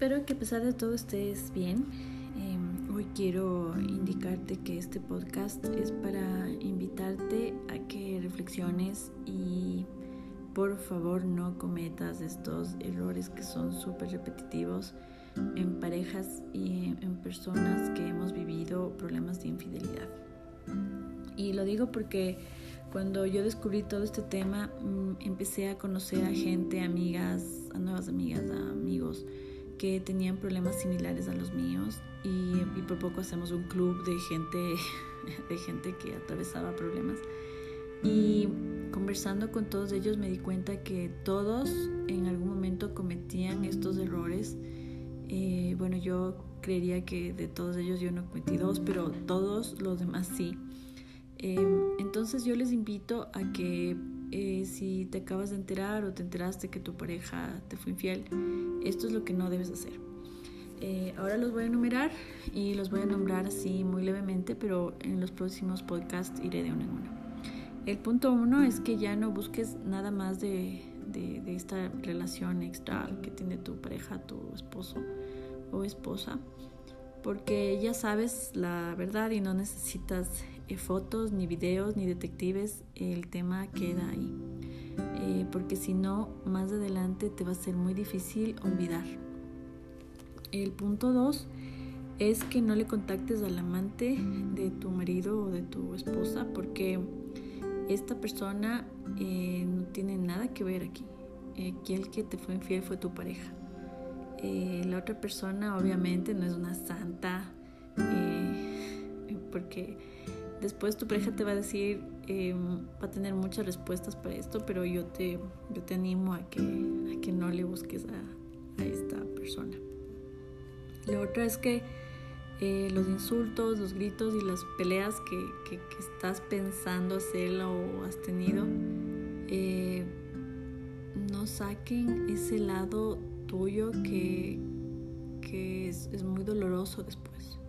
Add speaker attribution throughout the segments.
Speaker 1: Espero que a pesar de todo estés bien. Em, hoy quiero indicarte que este podcast es para invitarte a que reflexiones y por favor no cometas estos errores que son súper repetitivos en parejas y en personas que hemos vivido problemas de infidelidad. Y lo digo porque cuando yo descubrí todo este tema, mm, empecé a conocer a gente, amigas, a nuevas amigas, a amigos que tenían problemas similares a los míos y, por poco hacemos un club de gente, de gente que atravesaba problemas. Y conversando con todos ellos me di cuenta que todos en algún momento cometían estos errores. Eh, bueno, yo creería que de todos ellos yo no cometí dos, pero todos los demás sí. Em, entonces yo les invito a que eh, si te acabas de enterar o te enteraste que tu pareja te fue infiel, esto es lo que no debes hacer. Eh, ahora los voy a enumerar y los voy a nombrar así muy levemente, pero en los próximos podcasts iré de uno en uno. El punto uno es que ya no busques nada más de, de, de esta relación extra que tiene tu pareja, tu esposo o esposa, porque ya sabes la verdad y no necesitas fotos, ni videos, ni detectives, el tema queda ahí. Eh, porque si no, más adelante te va a ser muy difícil olvidar. El punto 2 es que no le contactes al amante de tu marido o de tu esposa porque esta persona eh, no tiene nada que ver aquí. Eh, el que te fue infiel fue tu pareja. Eh, la otra persona obviamente no es una santa porque Después tu pareja te va a decir, em, va a tener muchas respuestas para esto, pero yo te, yo te animo a que, a que no le busques a, a esta persona. La otra es que eh, los insultos, los gritos y las peleas que, que, que estás pensando hacerlo o has tenido, eh, no saquen ese lado tuyo que, que es, es muy doloroso después.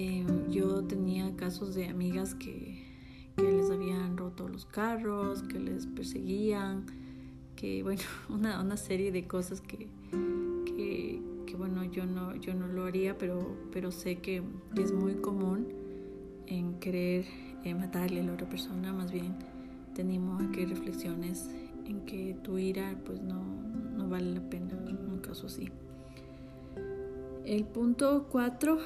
Speaker 1: Em, yo tenía casos de amigas que, les habían roto los carros, que les perseguían, que bueno, una, una serie de cosas que, que, que, bueno, yo no, yo no lo haría, pero, pero sé que es muy común en querer eh, matarle a la otra persona, más bien te animo a que reflexiones en que tu ira pues no, no vale la pena en un caso así. El punto cuatro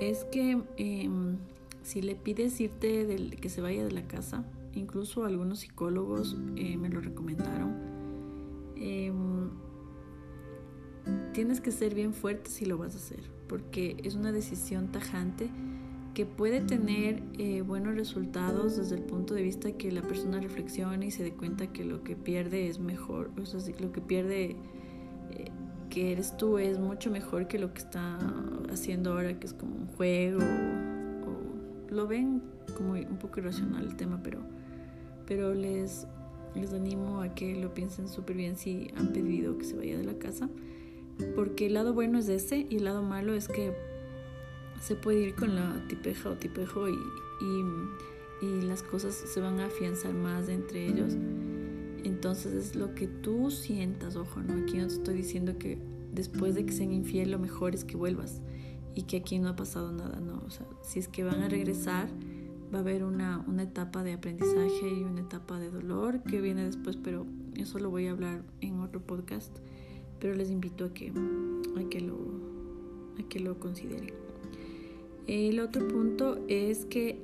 Speaker 1: es que em, si le pides irte que se vaya de la casa, incluso algunos psicólogos eh, me lo recomendaron, em, tienes que ser bien fuerte si lo vas a hacer, porque es una decisión tajante que puede tener eh, buenos resultados desde el punto de vista que la persona reflexione y se dé cuenta que lo que pierde es mejor, o sea, lo que pierde que eres tú es mucho mejor que lo que está haciendo ahora, que es como un juego. O, lo ven como un poco irracional el tema, pero, pero les, les animo a que lo piensen súper bien si han pedido que se vaya de la casa. Porque el lado bueno es ese y el lado malo es que se puede ir con la tipeja o tipejo y, y, y las cosas se van a afianzar más entre ellos. Entonces es lo que tú sientas, ojo, ¿no? Aquí no te estoy diciendo que después de que sean infiel lo mejor es que vuelvas y que aquí no ha pasado nada, ¿no? O sea, si es que van a regresar, va a haber una, una etapa de aprendizaje y una etapa de dolor que viene después, pero eso lo voy a hablar en otro podcast, pero les invito a que, a que, lo, a que lo consideren. El otro punto es que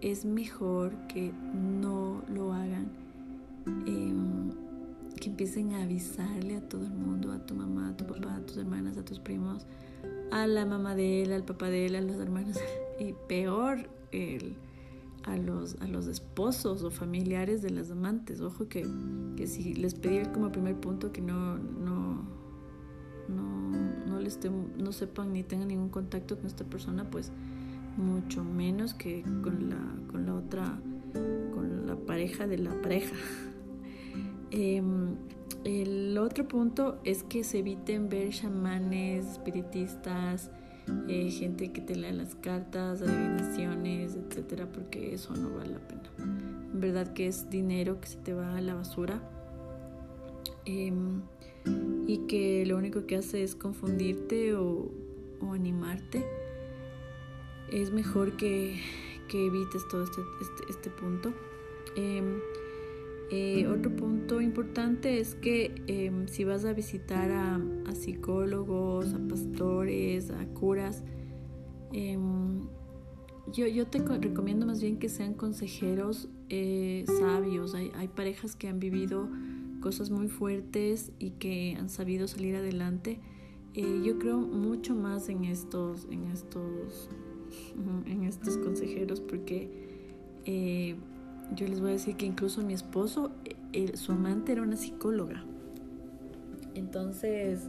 Speaker 1: es mejor que no lo hagan Em, que empiecen a avisarle a todo el mundo, a tu mamá, a tu papá, a tus hermanas, a tus primos, a la mamá de él, al papá de él, a los hermanos, y peor, el, a, los, a los esposos o familiares de las amantes. Ojo que, que si les pedí como primer punto que no, no, no, no, les no sepan ni tengan ningún contacto con esta persona, pues mucho menos que con la, con la otra, con la pareja de la pareja. Em, el otro punto es que se eviten ver chamanes, espiritistas, eh, gente que te lea las cartas, adivinaciones, etcétera, porque eso no vale la pena. En verdad que es dinero que se te va a la basura. Em, y que lo único que hace es confundirte o, animarte, es mejor que, evites todo este, este, este punto. Em, eh, otro punto importante es que em, si vas a visitar a, psicólogos, a pastores, a curas, em, yo, yo, te recomiendo más bien que sean consejeros eh, sabios. Hay, hay, parejas que han vivido cosas muy fuertes y que han sabido salir adelante. Eh, yo creo mucho más en estos, en estos, en estos consejeros porque yo les voy a decir que incluso mi esposo, su amante era una psicóloga. Entonces,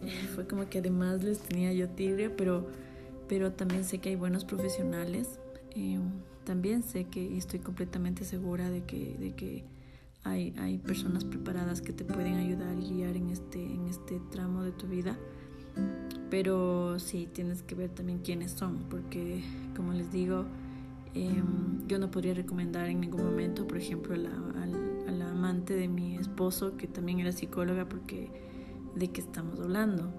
Speaker 1: fue como que además les tenía yo tirria, pero, pero también sé que hay buenos profesionales. Eh, también sé que y estoy completamente segura de que, de que hay, hay personas preparadas que te pueden ayudar y guiar en este, en este tramo de tu vida. Pero sí, tienes que ver también quiénes son, porque como les digo, Em, yo no podría recomendar en ningún momento, por ejemplo, a la, amante de mi esposo, que también era psicóloga, porque de qué estamos hablando.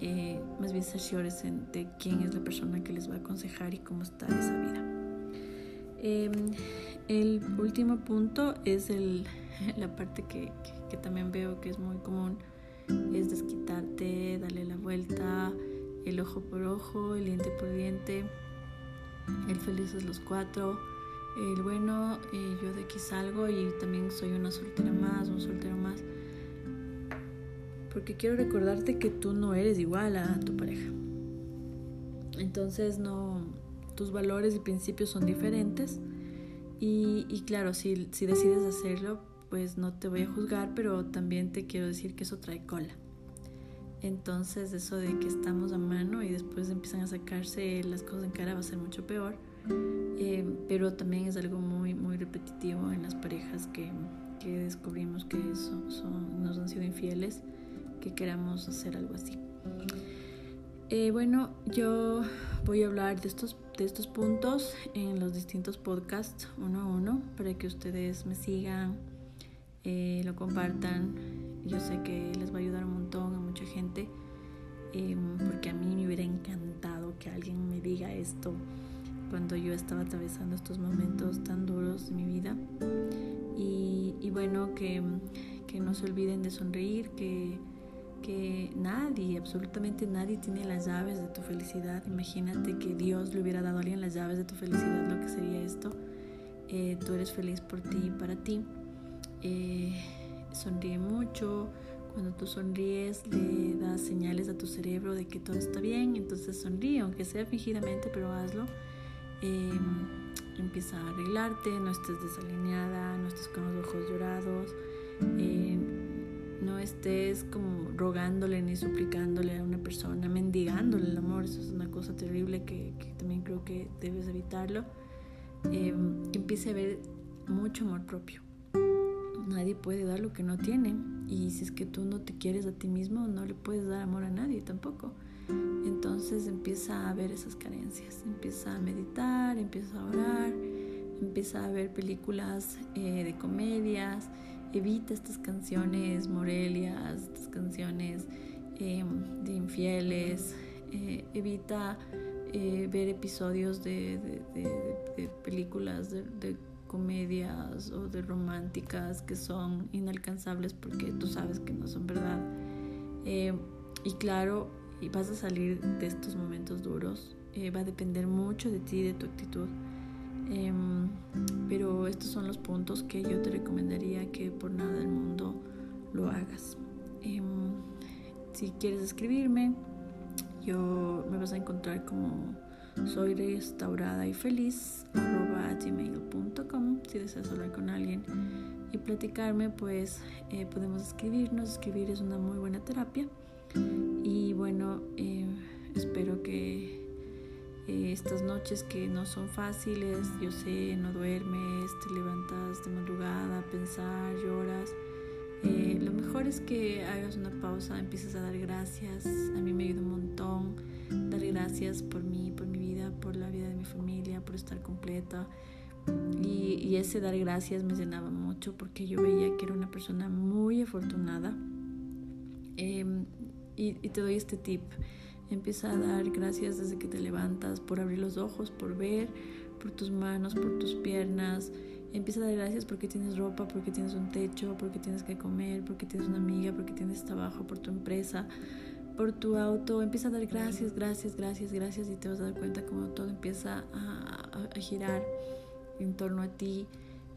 Speaker 1: Eh, más bien cerciores de quién es la persona que les va a aconsejar y cómo está esa vida. Em, el último punto es el, la parte que, que, también veo que es muy común, es desquitarte, darle la vuelta, el ojo por ojo, el diente por diente el feliz es los cuatro, el bueno, yo de aquí salgo y también soy una soltera más, un soltero más. Porque quiero recordarte que tú no eres igual a tu pareja. Entonces no, tus valores y principios son diferentes. Y, claro, si decides hacerlo, pues no te voy a juzgar, pero también te quiero decir que eso trae cola. Entonces eso de que estamos a mano y después empiezan a sacarse las cosas en cara va a ser mucho peor. Eh, pero también es algo muy, muy repetitivo en las parejas que, que descubrimos que son, nos han sido infieles, que queramos hacer algo así. Eh, bueno, yo voy a hablar de estos, de estos puntos en los distintos podcasts uno a uno para que ustedes me sigan, eh, lo compartan. Yo sé que les va a ayudar un montón a mucha gente, em, porque a mí me hubiera encantado que alguien me diga esto cuando yo estaba atravesando estos momentos tan duros de mi vida. Y, bueno, que, que, no se olviden de sonreír, que, que nadie, absolutamente nadie tiene las llaves de tu felicidad. Imagínate que Dios le hubiera dado a alguien las llaves de tu felicidad, lo que sería esto. Eh, tú eres feliz por ti y para ti. Eh, sonríe mucho. Cuando tú sonríes le das señales a tu cerebro de que todo está bien, entonces sonríe, aunque sea fingidamente, pero hazlo. Em, empieza a arreglarte, no estés desalineada, no estés con los ojos llorados, em, no estés como rogándole ni suplicándole a una persona, mendigándole el amor, eso es una cosa terrible que, que también creo que debes evitarlo. Que empiece a haber mucho amor propio nadie puede dar lo que no tiene. Y si es que tú no te quieres a ti mismo, no le puedes dar amor a nadie tampoco. Entonces empieza a ver esas carencias, empieza a meditar, empieza a orar, empieza a ver películas eh, de comedias, evita estas canciones morelias, estas canciones em, de infieles, eh, evita eh, ver episodios de, películas de comedias o de románticas que son inalcanzables porque tú sabes que no son verdad. Eh, y claro, y vas a salir de estos momentos duros. Eh, va a depender mucho de ti, de tu actitud. Em, pero estos son los puntos que yo te recomendaría que por nada del mundo lo hagas. Em, si quieres escribirme, yo me vas a encontrar como soy restaurada y feliz gmail.com si deseas hablar con alguien y platicarme pues eh, podemos escribirnos escribir es una muy buena terapia. Y bueno eh, espero que eh, estas noches que no son fáciles yo sé no duermes te levantas de madrugada a pensar lloras lo mejor es que hagas una pausa empieces a dar gracias a mí me ayuda un montón dar gracias por mí por mi por la vida de mi familia, por estar completa. Y, ese dar gracias me llenaba mucho porque yo veía que era una persona muy afortunada. Em, y, y te doy este tip. Empieza a dar gracias desde que te levantas por abrir los ojos, por ver, por tus manos, por tus piernas. Empieza a dar gracias porque tienes ropa, porque tienes un techo, porque tienes que comer, porque tienes una amiga, porque tienes trabajo, por tu empresa, por tu auto. Empieza a dar gracias, gracias, gracias, gracias y te vas a dar cuenta como todo empieza a, girar en torno a ti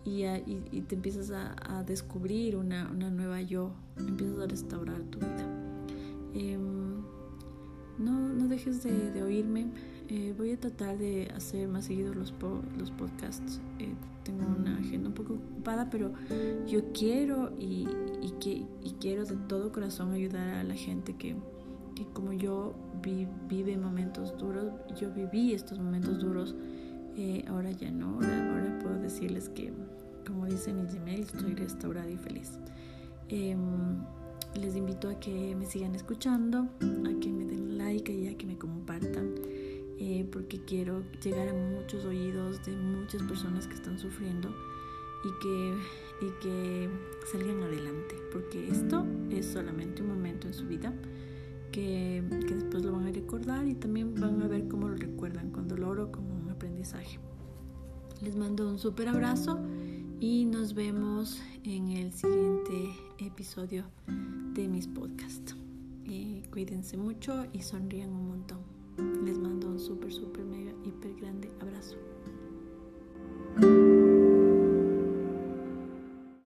Speaker 1: y, y, te empiezas a, descubrir una, una, nueva yo, empiezas a restaurar tu vida. Em, no, no dejes de, oírme. Eh, voy a tratar de hacer más seguidos los, los podcasts. Eh, tengo una agenda un poco ocupada, pero yo quiero y, y, que, y quiero de todo corazón ayudar a la gente que, que como yo vive momentos duros, yo viví estos momentos duros, eh, ahora ya no, ahora, ahora, puedo decirles que, como dice mi Gmail, estoy restaurada y feliz. Em, les invito a que me sigan escuchando, a que me den like y a que me compartan. Eh, porque quiero llegar a muchos oídos de muchas personas que están sufriendo y que, y que salgan adelante, porque esto es solamente un momento en su vida que, después lo van a recordar y también van a ver cómo lo recuerdan con dolor o como un aprendizaje. Les mando un súper abrazo y nos vemos en el siguiente episodio de mis podcasts. Eh, cuídense mucho y sonrían un montón. Les mando un súper, súper, mega, hiper grande abrazo.